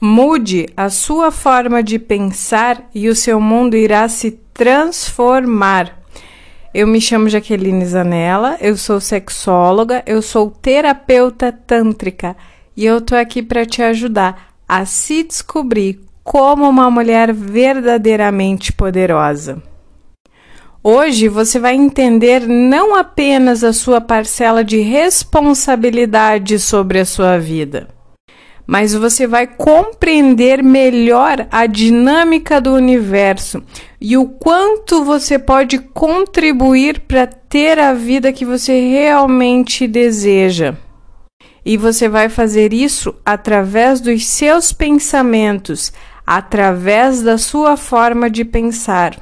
Mude a sua forma de pensar e o seu mundo irá se transformar. Eu me chamo Jaqueline Zanella, eu sou sexóloga, eu sou terapeuta tântrica e eu tô aqui para te ajudar a se descobrir como uma mulher verdadeiramente poderosa. Hoje você vai entender não apenas a sua parcela de responsabilidade sobre a sua vida, mas você vai compreender melhor a dinâmica do universo e o quanto você pode contribuir para ter a vida que você realmente deseja. E você vai fazer isso através dos seus pensamentos, através da sua forma de pensar.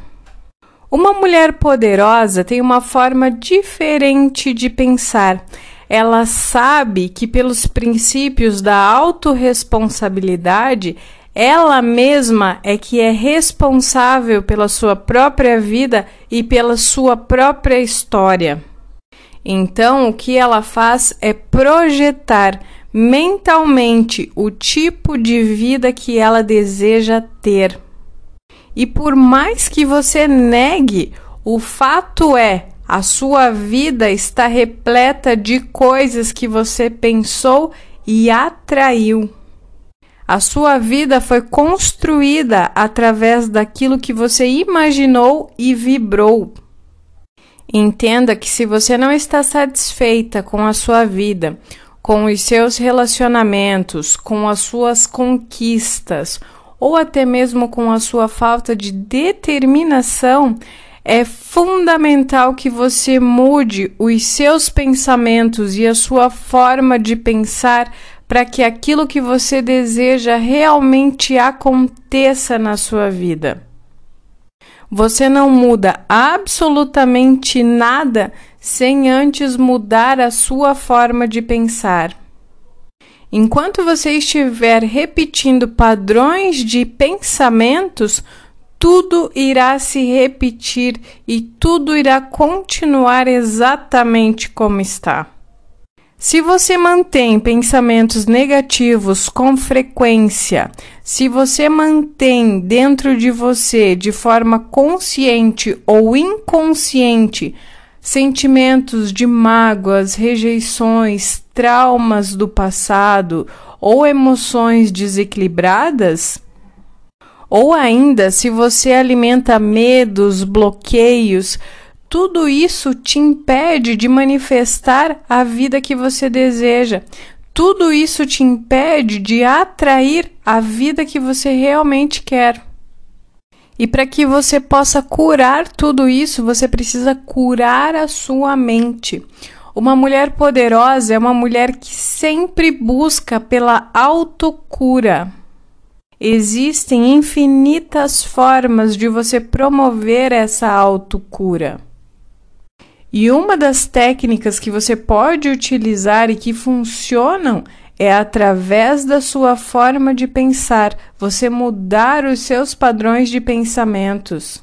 Uma mulher poderosa tem uma forma diferente de pensar. Ela sabe que, pelos princípios da autorresponsabilidade, ela mesma é que é responsável pela sua própria vida e pela sua própria história. Então, o que ela faz é projetar mentalmente o tipo de vida que ela deseja ter. E por mais que você negue, o fato é a sua vida está repleta de coisas que você pensou e atraiu. A sua vida foi construída através daquilo que você imaginou e vibrou. Entenda que se você não está satisfeita com a sua vida, com os seus relacionamentos, com as suas conquistas ou até mesmo com a sua falta de determinação, é fundamental que você mude os seus pensamentos e a sua forma de pensar para que aquilo que você deseja realmente aconteça na sua vida. Você não muda absolutamente nada sem antes mudar a sua forma de pensar. Enquanto você estiver repetindo padrões de pensamentos, tudo irá se repetir e tudo irá continuar exatamente como está. Se você mantém pensamentos negativos com frequência, se você mantém dentro de você de forma consciente ou inconsciente sentimentos de mágoas, rejeições, traumas do passado ou emoções desequilibradas, ou ainda se você alimenta medos, bloqueios, tudo isso te impede de manifestar a vida que você deseja. Tudo isso te impede de atrair a vida que você realmente quer. E para que você possa curar tudo isso, você precisa curar a sua mente. Uma mulher poderosa é uma mulher que sempre busca pela autocura. Existem infinitas formas de você promover essa autocura. E uma das técnicas que você pode utilizar e que funcionam é através da sua forma de pensar, você mudar os seus padrões de pensamentos.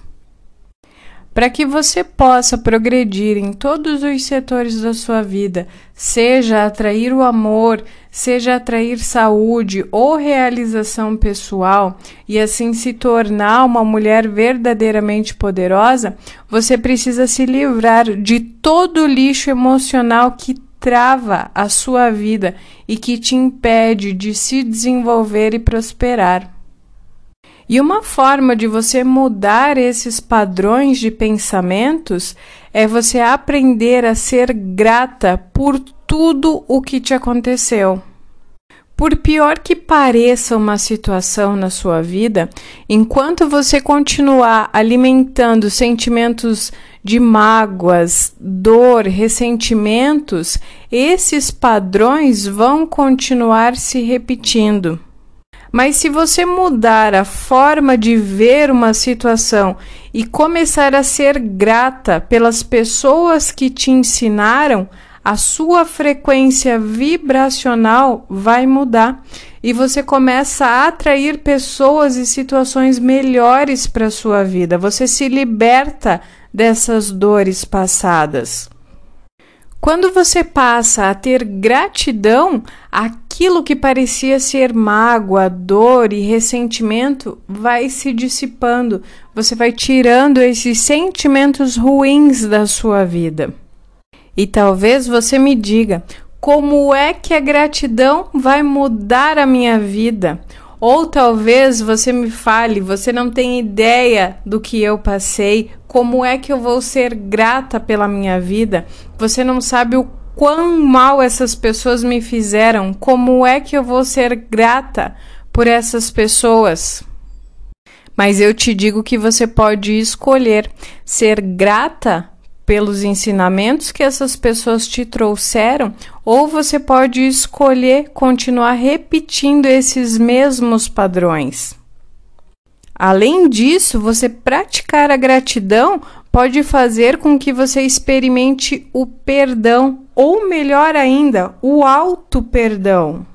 Para que você possa progredir em todos os setores da sua vida, seja atrair o amor, seja atrair saúde ou realização pessoal, e assim se tornar uma mulher verdadeiramente poderosa, você precisa se livrar de todo o lixo emocional que trava a sua vida e que te impede de se desenvolver e prosperar. E uma forma de você mudar esses padrões de pensamentos é você aprender a ser grata por tudo o que te aconteceu. Por pior que pareça uma situação na sua vida, enquanto você continuar alimentando sentimentos de mágoas, dor, ressentimentos, esses padrões vão continuar se repetindo. Mas se você mudar a forma de ver uma situação e começar a ser grata pelas pessoas que te ensinaram, a sua frequência vibracional vai mudar e você começa a atrair pessoas e situações melhores para a sua vida. Você se liberta dessas dores passadas. Quando você passa a ter gratidão, aquilo que parecia ser mágoa, dor e ressentimento vai se dissipando. Você vai tirando esses sentimentos ruins da sua vida. E talvez você me diga: como é que a gratidão vai mudar a minha vida? Ou talvez você me fale, você não tem ideia do que eu passei, como é que eu vou ser grata pela minha vida? Você não sabe o quão mal essas pessoas me fizeram, como é que eu vou ser grata por essas pessoas? Mas eu te digo que você pode escolher ser grata pelos ensinamentos que essas pessoas te trouxeram, ou você pode escolher continuar repetindo esses mesmos padrões. Além disso, você praticar a gratidão pode fazer com que você experimente o perdão, ou melhor ainda, o auto-perdão.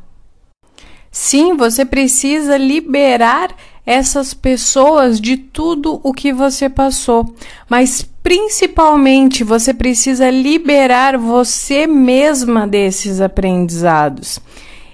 Sim, você precisa liberar essas pessoas de tudo o que você passou, mas principalmente você precisa liberar você mesma desses aprendizados.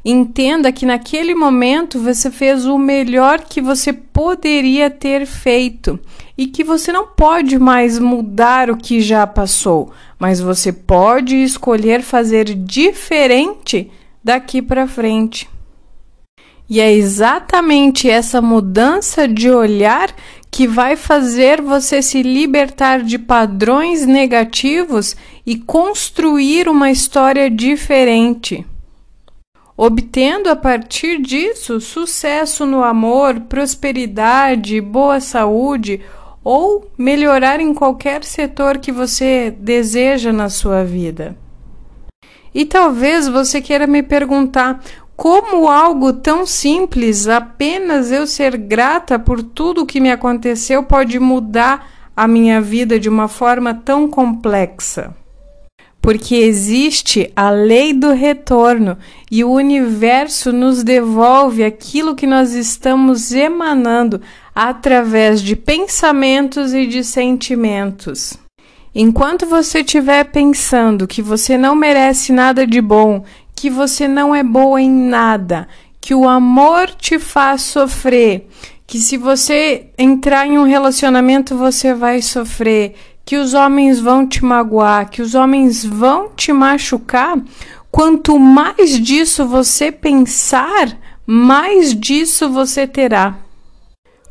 Entenda que naquele momento você fez o melhor que você poderia ter feito e que você não pode mais mudar o que já passou, mas você pode escolher fazer diferente daqui para frente. E é exatamente essa mudança de olhar que vai fazer você se libertar de padrões negativos e construir uma história diferente. Obtendo a partir disso sucesso no amor, prosperidade, boa saúde ou melhorar em qualquer setor que você deseja na sua vida. E talvez você queira me perguntar como algo tão simples, apenas eu ser grata por tudo que me aconteceu, pode mudar a minha vida de uma forma tão complexa? Porque existe a lei do retorno e o universo nos devolve aquilo que nós estamos emanando através de pensamentos e de sentimentos. Enquanto você estiver pensando que você não merece nada de bom, que você não é boa em nada, que o amor te faz sofrer, que se você entrar em um relacionamento você vai sofrer, que os homens vão te magoar, que os homens vão te machucar, quanto mais disso você pensar, mais disso você terá.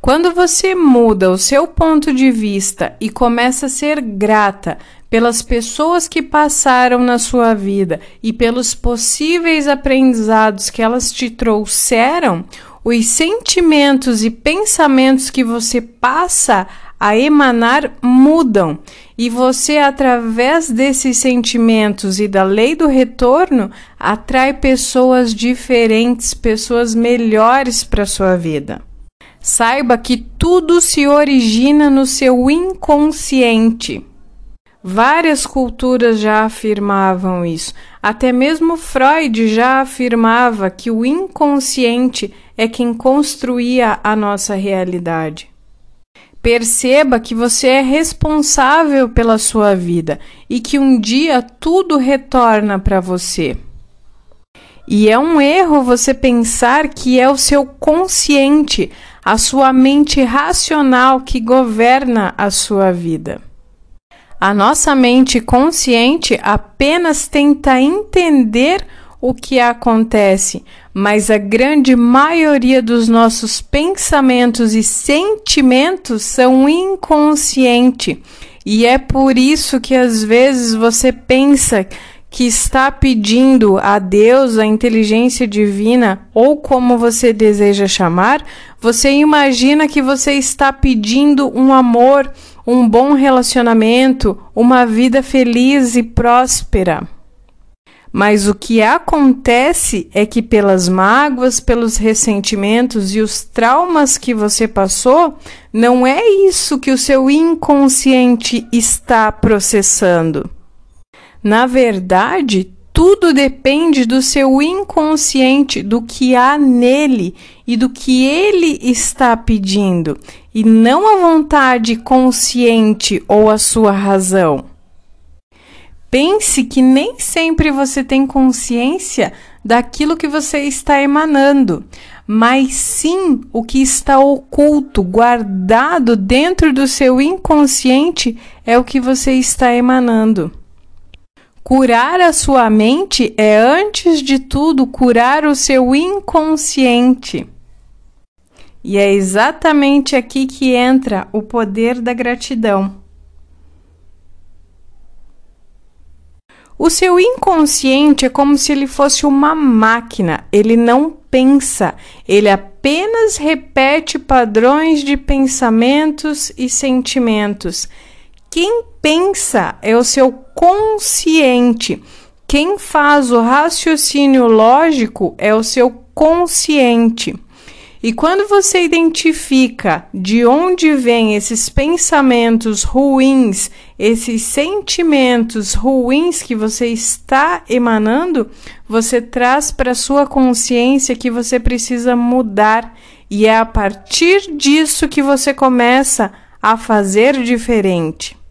Quando você muda o seu ponto de vista e começa a ser grata pelas pessoas que passaram na sua vida e pelos possíveis aprendizados que elas te trouxeram, os sentimentos e pensamentos que você passa a emanar mudam e você, através desses sentimentos e da lei do retorno, atrai pessoas diferentes, pessoas melhores para sua vida. Saiba que tudo se origina no seu inconsciente. Várias culturas já afirmavam isso. Até mesmo Freud já afirmava que o inconsciente é quem construía a nossa realidade. Perceba que você é responsável pela sua vida e que um dia tudo retorna para você. E é um erro você pensar que é o seu consciente, a sua mente racional que governa a sua vida. A nossa mente consciente apenas tenta entender o que acontece, mas a grande maioria dos nossos pensamentos e sentimentos são inconscientes. E é por isso que às vezes você pensa que está pedindo a Deus, a inteligência divina, ou como você deseja chamar, você imagina que você está pedindo um amor, um bom relacionamento, uma vida feliz e próspera. Mas o que acontece é que, pelas mágoas, pelos ressentimentos e os traumas que você passou, não é isso que o seu inconsciente está processando. Na verdade, tudo depende do seu inconsciente, do que há nele e do que ele está pedindo, e não a vontade consciente ou a sua razão. Pense que nem sempre você tem consciência daquilo que você está emanando, mas sim o que está oculto, guardado dentro do seu inconsciente é o que você está emanando. Curar a sua mente é, antes de tudo, curar o seu inconsciente. E é exatamente aqui que entra o poder da gratidão. O seu inconsciente é como se ele fosse uma máquina, ele não pensa, ele apenas repete padrões de pensamentos e sentimentos. Quem pensa é o seu consciente. Quem faz o raciocínio lógico é o seu consciente. E quando você identifica de onde vêm esses pensamentos ruins, esses sentimentos ruins que você está emanando, você traz para sua consciência que você precisa mudar e é a partir disso que você começa a fazer diferente.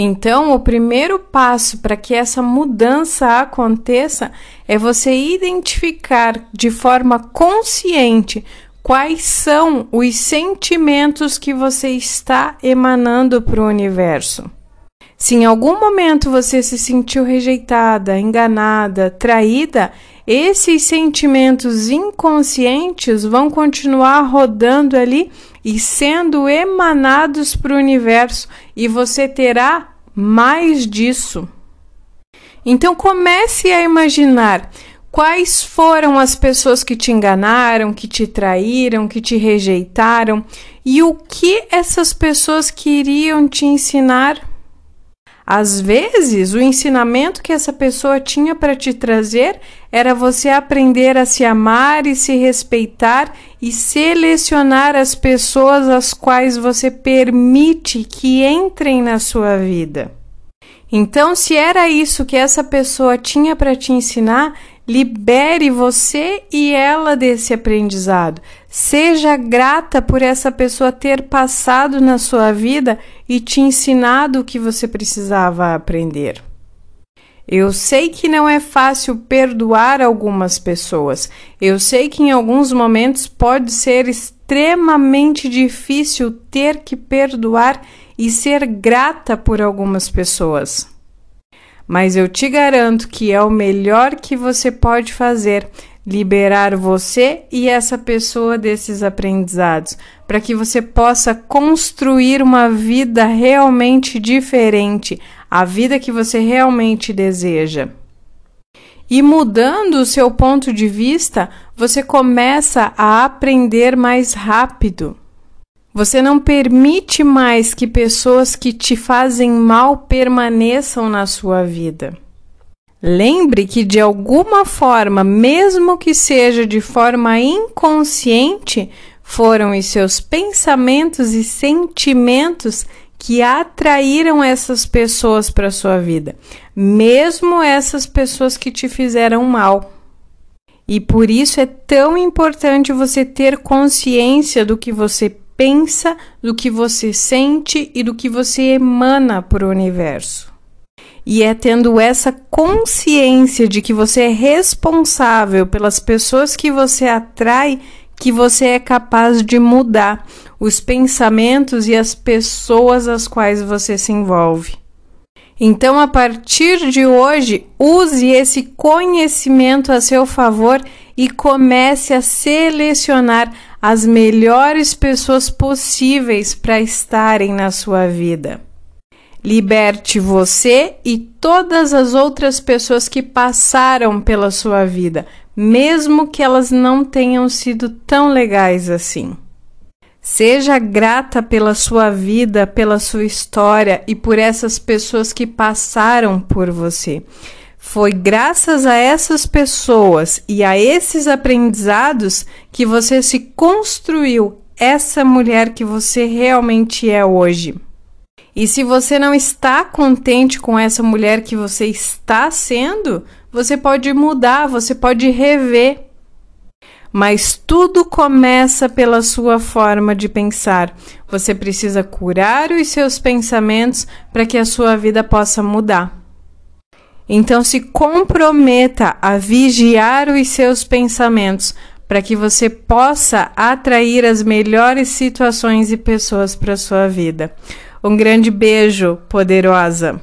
Então, o primeiro passo para que essa mudança aconteça é você identificar de forma consciente quais são os sentimentos que você está emanando para o universo. Se em algum momento você se sentiu rejeitada, enganada, traída, esses sentimentos inconscientes vão continuar rodando ali e sendo emanados para o universo, e você terá mais disso. Então comece a imaginar quais foram as pessoas que te enganaram, que te traíram, que te rejeitaram e o que essas pessoas queriam te ensinar. Às vezes, o ensinamento que essa pessoa tinha para te trazer era você aprender a se amar e se respeitar e selecionar as pessoas às quais você permite que entrem na sua vida. Então, se era isso que essa pessoa tinha para te ensinar, libere você e ela desse aprendizado. Seja grata por essa pessoa ter passado na sua vida e te ensinado o que você precisava aprender. Eu sei que não é fácil perdoar algumas pessoas. Eu sei que em alguns momentos pode ser extremamente difícil ter que perdoar e ser grata por algumas pessoas. Mas eu te garanto que é o melhor que você pode fazer liberar você e essa pessoa desses aprendizados, para que você possa construir uma vida realmente diferente, a vida que você realmente deseja. E mudando o seu ponto de vista, você começa a aprender mais rápido. Você não permite mais que pessoas que te fazem mal permaneçam na sua vida. Lembre que de alguma forma, mesmo que seja de forma inconsciente, foram os seus pensamentos e sentimentos que atraíram essas pessoas para sua vida, mesmo essas pessoas que te fizeram mal. E por isso é tão importante você ter consciência do que você pensa, do que você sente e do que você emana para o universo. E é tendo essa consciência de que você é responsável pelas pessoas que você atrai que você é capaz de mudar os pensamentos e as pessoas às quais você se envolve. Então, a partir de hoje, use esse conhecimento a seu favor e comece a selecionar as melhores pessoas possíveis para estarem na sua vida. Liberte você e todas as outras pessoas que passaram pela sua vida, mesmo que elas não tenham sido tão legais assim. Seja grata pela sua vida, pela sua história e por essas pessoas que passaram por você. Foi graças a essas pessoas e a esses aprendizados que você se construiu essa mulher que você realmente é hoje. E se você não está contente com essa mulher que você está sendo, você pode mudar, você pode rever. Mas tudo começa pela sua forma de pensar. Você precisa curar os seus pensamentos para que a sua vida possa mudar. Então se comprometa a vigiar os seus pensamentos para que você possa atrair as melhores situações e pessoas para sua vida. Um grande beijo, poderosa.